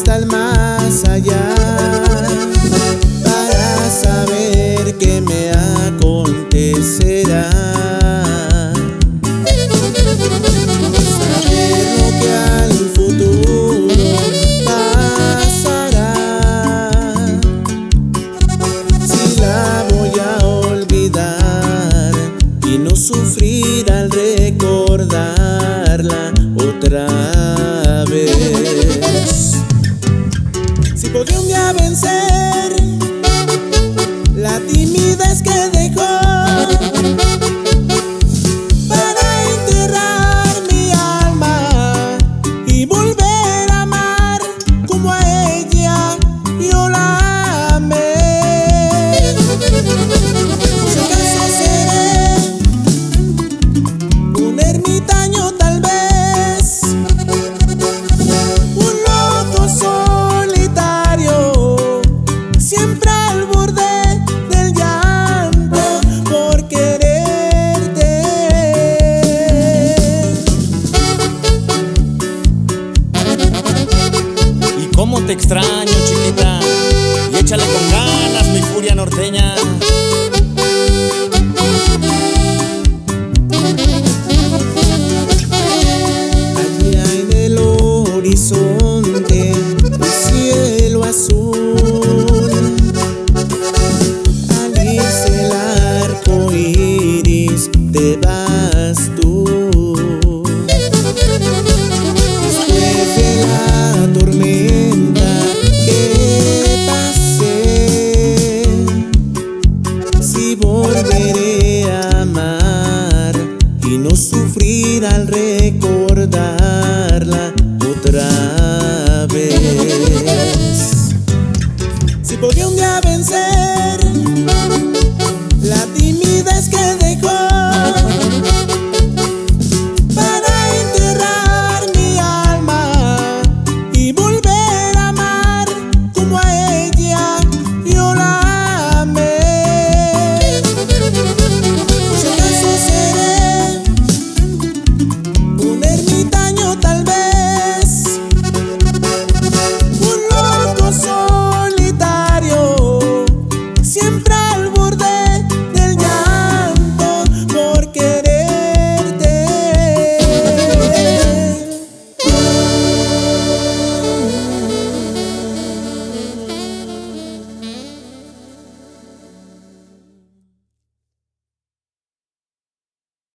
hasta el más allá para saber qué me acontecerá. Saber lo que al futuro pasará. Si la voy a olvidar y no sufrir al recordarla otra vez. Vencer cómo te extraño, chiquita. Y échale con ganas, mi furia norteña. y no sufrir al recordarla otra vez.